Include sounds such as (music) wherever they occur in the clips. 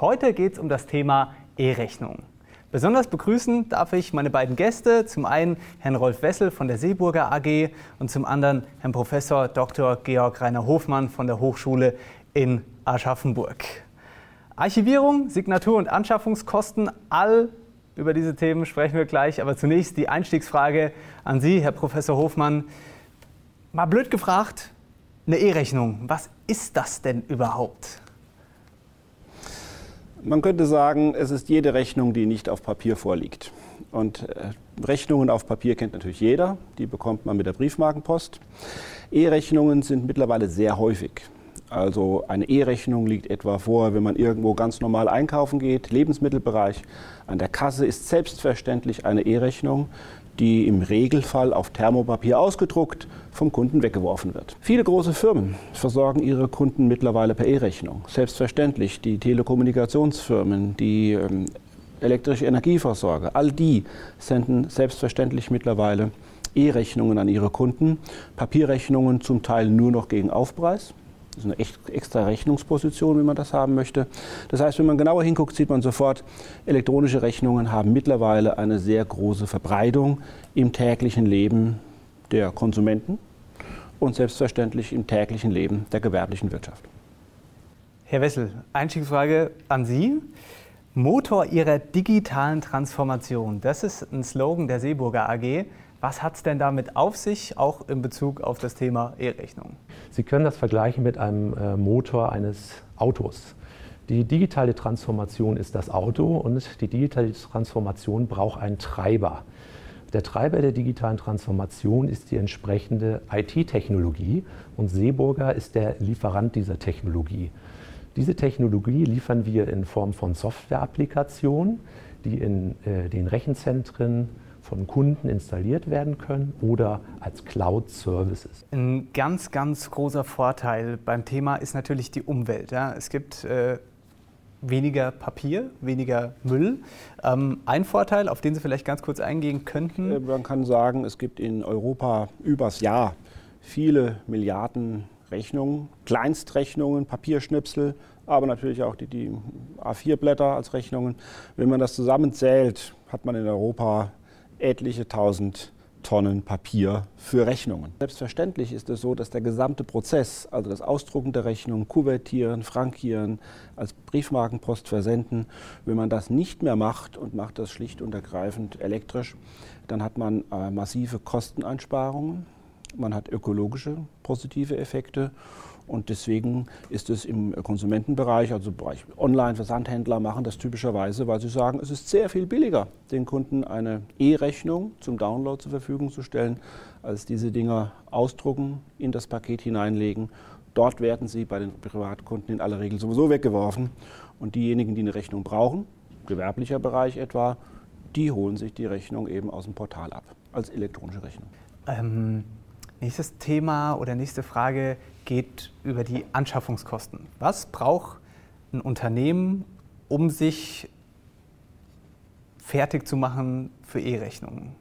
Heute geht es um das Thema E-Rechnung. Besonders begrüßen darf ich meine beiden Gäste, zum einen Herrn Rolf Wessel von der Seeburger AG und zum anderen Herrn Professor Dr. Georg Rainer Hofmann von der Hochschule in Aschaffenburg. Archivierung, Signatur- und Anschaffungskosten, all über diese Themen sprechen wir gleich. Aber zunächst die Einstiegsfrage an Sie, Herr Professor Hofmann. Mal blöd gefragt, eine E-Rechnung, was ist das denn überhaupt? Man könnte sagen, es ist jede Rechnung, die nicht auf Papier vorliegt. Und äh, Rechnungen auf Papier kennt natürlich jeder, die bekommt man mit der Briefmarkenpost. E-Rechnungen sind mittlerweile sehr häufig. Also eine E-Rechnung liegt etwa vor, wenn man irgendwo ganz normal einkaufen geht, Lebensmittelbereich. An der Kasse ist selbstverständlich eine E-Rechnung die im Regelfall auf Thermopapier ausgedruckt vom Kunden weggeworfen wird. Viele große Firmen versorgen ihre Kunden mittlerweile per E-Rechnung. Selbstverständlich die Telekommunikationsfirmen, die ähm, elektrische Energieversorger, all die senden selbstverständlich mittlerweile E-Rechnungen an ihre Kunden, Papierrechnungen zum Teil nur noch gegen Aufpreis. Das ist eine extra Rechnungsposition, wenn man das haben möchte. Das heißt, wenn man genauer hinguckt, sieht man sofort, elektronische Rechnungen haben mittlerweile eine sehr große Verbreitung im täglichen Leben der Konsumenten und selbstverständlich im täglichen Leben der gewerblichen Wirtschaft. Herr Wessel, Einstiegsfrage an Sie. Motor Ihrer digitalen Transformation, das ist ein Slogan der Seeburger AG. Was hat es denn damit auf sich, auch in Bezug auf das Thema E-Rechnung? Sie können das vergleichen mit einem äh, Motor eines Autos. Die digitale Transformation ist das Auto und die digitale Transformation braucht einen Treiber. Der Treiber der digitalen Transformation ist die entsprechende IT-Technologie und Seeburger ist der Lieferant dieser Technologie. Diese Technologie liefern wir in Form von Software-Applikationen, die in äh, den Rechenzentren von Kunden installiert werden können oder als Cloud-Services. Ein ganz, ganz großer Vorteil beim Thema ist natürlich die Umwelt. Ja. Es gibt äh, weniger Papier, weniger Müll. Ähm, ein Vorteil, auf den Sie vielleicht ganz kurz eingehen könnten? Äh, man kann sagen, es gibt in Europa übers Jahr viele Milliarden Rechnungen, Kleinstrechnungen, Papierschnipsel, aber natürlich auch die, die A4-Blätter als Rechnungen. Wenn man das zusammenzählt, hat man in Europa etliche tausend Tonnen Papier für Rechnungen. Selbstverständlich ist es so, dass der gesamte Prozess, also das Ausdrucken der Rechnung, Kuvertieren, Frankieren, als Briefmarkenpost versenden, wenn man das nicht mehr macht und macht das schlicht und ergreifend elektrisch, dann hat man äh, massive Kosteneinsparungen, man hat ökologische positive Effekte und deswegen ist es im Konsumentenbereich, also im Bereich Online-Versandhändler machen das typischerweise, weil sie sagen, es ist sehr viel billiger, den Kunden eine E-Rechnung zum Download zur Verfügung zu stellen, als diese Dinger ausdrucken, in das Paket hineinlegen. Dort werden sie bei den Privatkunden in aller Regel sowieso weggeworfen. Und diejenigen, die eine Rechnung brauchen, gewerblicher Bereich etwa, die holen sich die Rechnung eben aus dem Portal ab, als elektronische Rechnung. Ähm, nächstes Thema oder nächste Frage geht über die Anschaffungskosten. Was braucht ein Unternehmen, um sich fertig zu machen für E-Rechnungen?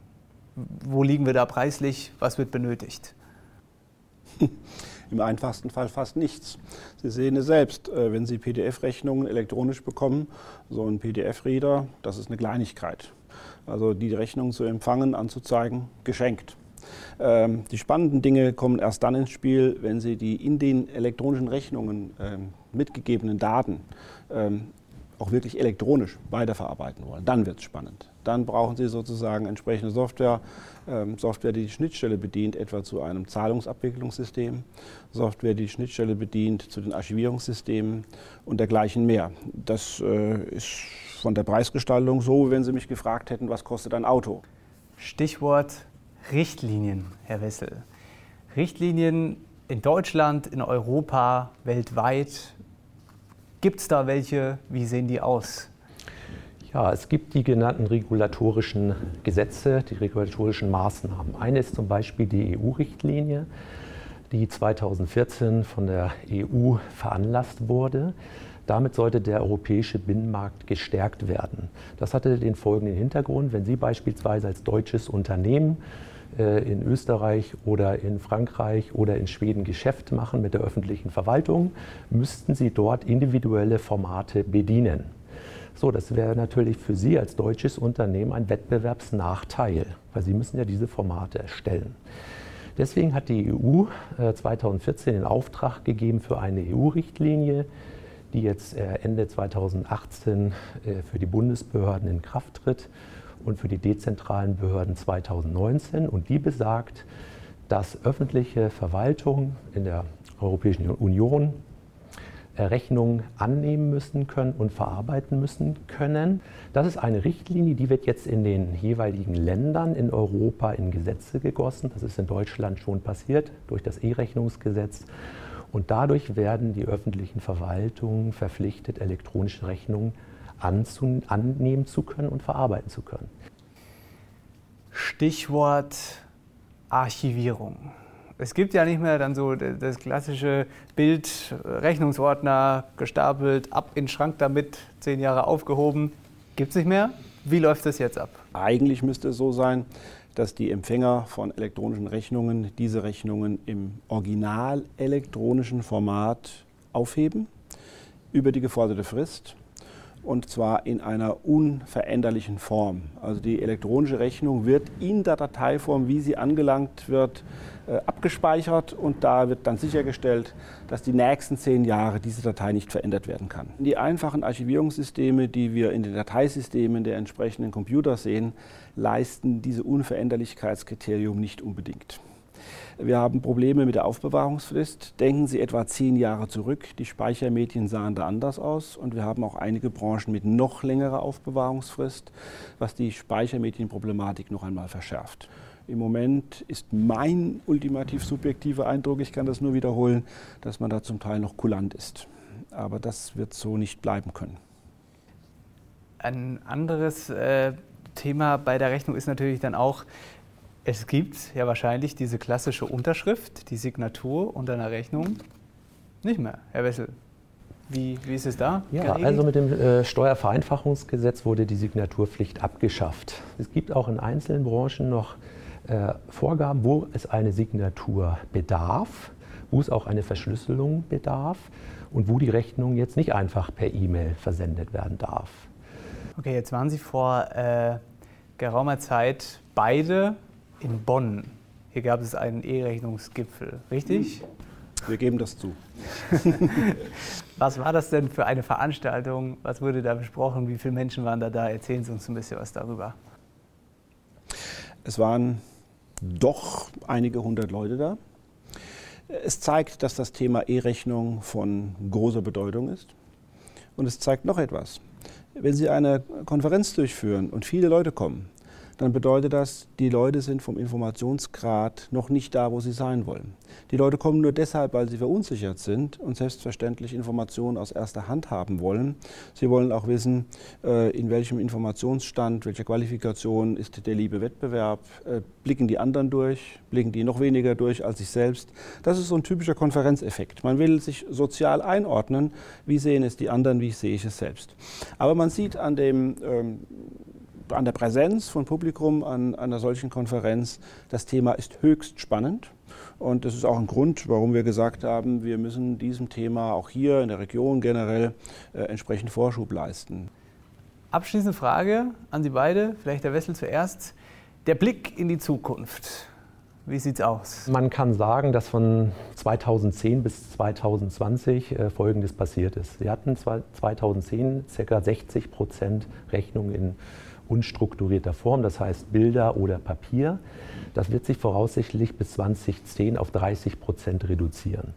Wo liegen wir da preislich? Was wird benötigt? Im einfachsten Fall fast nichts. Sie sehen es selbst, äh, wenn Sie PDF-Rechnungen elektronisch bekommen, so ein PDF-Reader, das ist eine Kleinigkeit. Also die Rechnung zu empfangen, anzuzeigen, geschenkt. Ähm, die spannenden Dinge kommen erst dann ins Spiel, wenn Sie die in den elektronischen Rechnungen ähm, mitgegebenen Daten ähm, auch wirklich elektronisch weiterverarbeiten wollen. Dann wird es spannend. Dann brauchen Sie sozusagen entsprechende Software, ähm, Software, die die Schnittstelle bedient, etwa zu einem Zahlungsabwicklungssystem, Software, die die Schnittstelle bedient zu den Archivierungssystemen und dergleichen mehr. Das äh, ist von der Preisgestaltung so, wenn Sie mich gefragt hätten, was kostet ein Auto. Stichwort Richtlinien, Herr Wessel. Richtlinien in Deutschland, in Europa, weltweit. Gibt es da welche? Wie sehen die aus? Ja, es gibt die genannten regulatorischen Gesetze, die regulatorischen Maßnahmen. Eine ist zum Beispiel die EU-Richtlinie, die 2014 von der EU veranlasst wurde. Damit sollte der europäische Binnenmarkt gestärkt werden. Das hatte den folgenden Hintergrund, wenn Sie beispielsweise als deutsches Unternehmen in Österreich oder in Frankreich oder in Schweden Geschäft machen mit der öffentlichen Verwaltung, müssten Sie dort individuelle Formate bedienen. So, das wäre natürlich für Sie als deutsches Unternehmen ein Wettbewerbsnachteil, weil Sie müssen ja diese Formate erstellen. Deswegen hat die EU 2014 den Auftrag gegeben für eine EU-Richtlinie, die jetzt äh, Ende 2018 äh, für die Bundesbehörden in Kraft tritt und für die dezentralen Behörden 2019. Und die besagt, dass öffentliche Verwaltung in der Europäischen Union Rechnungen annehmen müssen können und verarbeiten müssen können. Das ist eine Richtlinie, die wird jetzt in den jeweiligen Ländern in Europa in Gesetze gegossen. Das ist in Deutschland schon passiert durch das E-Rechnungsgesetz. Und dadurch werden die öffentlichen Verwaltungen verpflichtet, elektronische Rechnungen annehmen zu können und verarbeiten zu können. Stichwort Archivierung. Es gibt ja nicht mehr dann so das klassische Bild, Rechnungsordner gestapelt, ab in den Schrank damit, zehn Jahre aufgehoben. Gibt es nicht mehr? Wie läuft das jetzt ab? Eigentlich müsste es so sein, dass die Empfänger von elektronischen Rechnungen diese Rechnungen im original elektronischen Format aufheben über die geforderte Frist und zwar in einer unveränderlichen Form. Also die elektronische Rechnung wird in der Dateiform, wie sie angelangt wird, äh, abgespeichert und da wird dann sichergestellt, dass die nächsten zehn Jahre diese Datei nicht verändert werden kann. Die einfachen Archivierungssysteme, die wir in den Dateisystemen der entsprechenden Computer sehen, leisten diese Unveränderlichkeitskriterium nicht unbedingt. Wir haben Probleme mit der Aufbewahrungsfrist. Denken Sie etwa zehn Jahre zurück. Die Speichermedien sahen da anders aus. Und wir haben auch einige Branchen mit noch längerer Aufbewahrungsfrist, was die Speichermedienproblematik noch einmal verschärft. Im Moment ist mein ultimativ subjektiver Eindruck, ich kann das nur wiederholen, dass man da zum Teil noch kulant ist. Aber das wird so nicht bleiben können. Ein anderes äh, Thema bei der Rechnung ist natürlich dann auch, es gibt ja wahrscheinlich diese klassische Unterschrift, die Signatur unter einer Rechnung. Nicht mehr, Herr Wessel. Wie, wie ist es da? Ja, also mit dem äh, Steuervereinfachungsgesetz wurde die Signaturpflicht abgeschafft. Es gibt auch in einzelnen Branchen noch äh, Vorgaben, wo es eine Signatur bedarf, wo es auch eine Verschlüsselung bedarf und wo die Rechnung jetzt nicht einfach per E-Mail versendet werden darf. Okay, jetzt waren Sie vor äh, geraumer Zeit beide in Bonn. Hier gab es einen E-Rechnungsgipfel, richtig? Wir geben das zu. (laughs) was war das denn für eine Veranstaltung? Was wurde da besprochen? Wie viele Menschen waren da da? Erzählen Sie uns ein bisschen was darüber. Es waren doch einige hundert Leute da. Es zeigt, dass das Thema E-Rechnung von großer Bedeutung ist. Und es zeigt noch etwas. Wenn Sie eine Konferenz durchführen und viele Leute kommen, dann bedeutet das, die Leute sind vom Informationsgrad noch nicht da, wo sie sein wollen. Die Leute kommen nur deshalb, weil sie verunsichert sind und selbstverständlich Informationen aus erster Hand haben wollen. Sie wollen auch wissen, äh, in welchem Informationsstand, welcher Qualifikation ist der liebe Wettbewerb, äh, blicken die anderen durch, blicken die noch weniger durch als sich selbst. Das ist so ein typischer Konferenzeffekt. Man will sich sozial einordnen, wie sehen es die anderen, wie sehe ich es selbst. Aber man sieht an dem ähm, an der Präsenz von Publikum an, an einer solchen Konferenz, das Thema ist höchst spannend. Und das ist auch ein Grund, warum wir gesagt haben, wir müssen diesem Thema auch hier in der Region generell äh, entsprechend Vorschub leisten. Abschließende Frage an Sie beide, vielleicht der Wessel zuerst. Der Blick in die Zukunft. Wie sieht es aus? Man kann sagen, dass von 2010 bis 2020 äh, Folgendes passiert ist. Wir hatten 2010 ca. 60 Prozent Rechnung in unstrukturierter Form, das heißt Bilder oder Papier. Das wird sich voraussichtlich bis 2010 auf 30 Prozent reduzieren.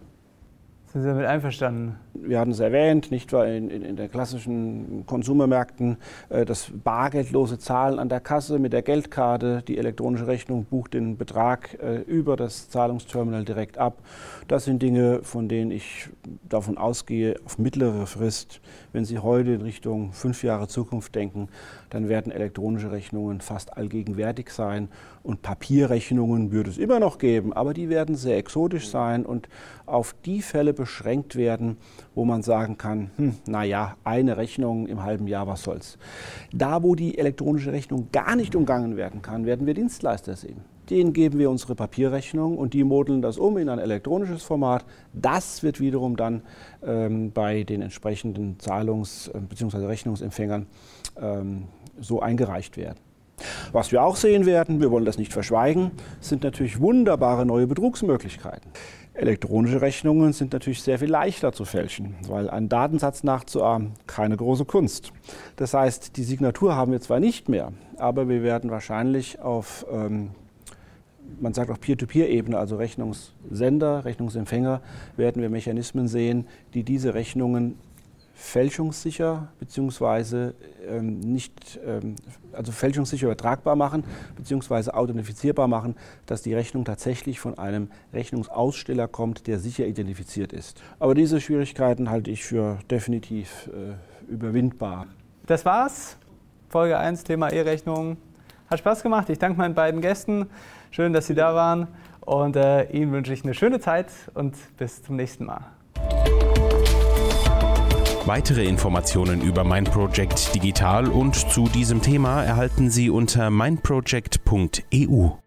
Sind Sie damit einverstanden? Wir hatten es erwähnt, nicht wahr, in, in, in den klassischen Konsumermärkten, äh, das bargeldlose Zahlen an der Kasse mit der Geldkarte. Die elektronische Rechnung bucht den Betrag äh, über das Zahlungsterminal direkt ab. Das sind Dinge, von denen ich davon ausgehe, auf mittlere Frist, wenn Sie heute in Richtung fünf Jahre Zukunft denken, dann werden elektronische Rechnungen fast allgegenwärtig sein und Papierrechnungen würde es immer noch geben, aber die werden sehr exotisch sein und auf die Fälle beschränkt werden, wo man sagen kann, hm, naja, eine Rechnung im halben Jahr, was soll's. Da, wo die elektronische Rechnung gar nicht umgangen werden kann, werden wir Dienstleister sehen. denen geben wir unsere Papierrechnung und die modeln das um in ein elektronisches Format. Das wird wiederum dann ähm, bei den entsprechenden Zahlungs- äh, bzw. Rechnungsempfängern ähm, so eingereicht werden. Was wir auch sehen werden, wir wollen das nicht verschweigen, sind natürlich wunderbare neue Betrugsmöglichkeiten. Elektronische Rechnungen sind natürlich sehr viel leichter zu fälschen, weil ein Datensatz nachzuahmen keine große Kunst. Das heißt, die Signatur haben wir zwar nicht mehr, aber wir werden wahrscheinlich auf, ähm, man sagt auch Peer-to-Peer-Ebene, also Rechnungssender, Rechnungsempfänger, werden wir Mechanismen sehen, die diese Rechnungen fälschungssicher bzw. Ähm, nicht, ähm, also fälschungssicher übertragbar machen bzw. authentifizierbar machen, dass die Rechnung tatsächlich von einem Rechnungsaussteller kommt, der sicher identifiziert ist. Aber diese Schwierigkeiten halte ich für definitiv äh, überwindbar. Das war's. Folge 1, Thema E-Rechnung. Hat Spaß gemacht. Ich danke meinen beiden Gästen. Schön, dass Sie da waren. Und äh, Ihnen wünsche ich eine schöne Zeit und bis zum nächsten Mal. Weitere Informationen über Mein Project Digital und zu diesem Thema erhalten Sie unter meinproject.eu.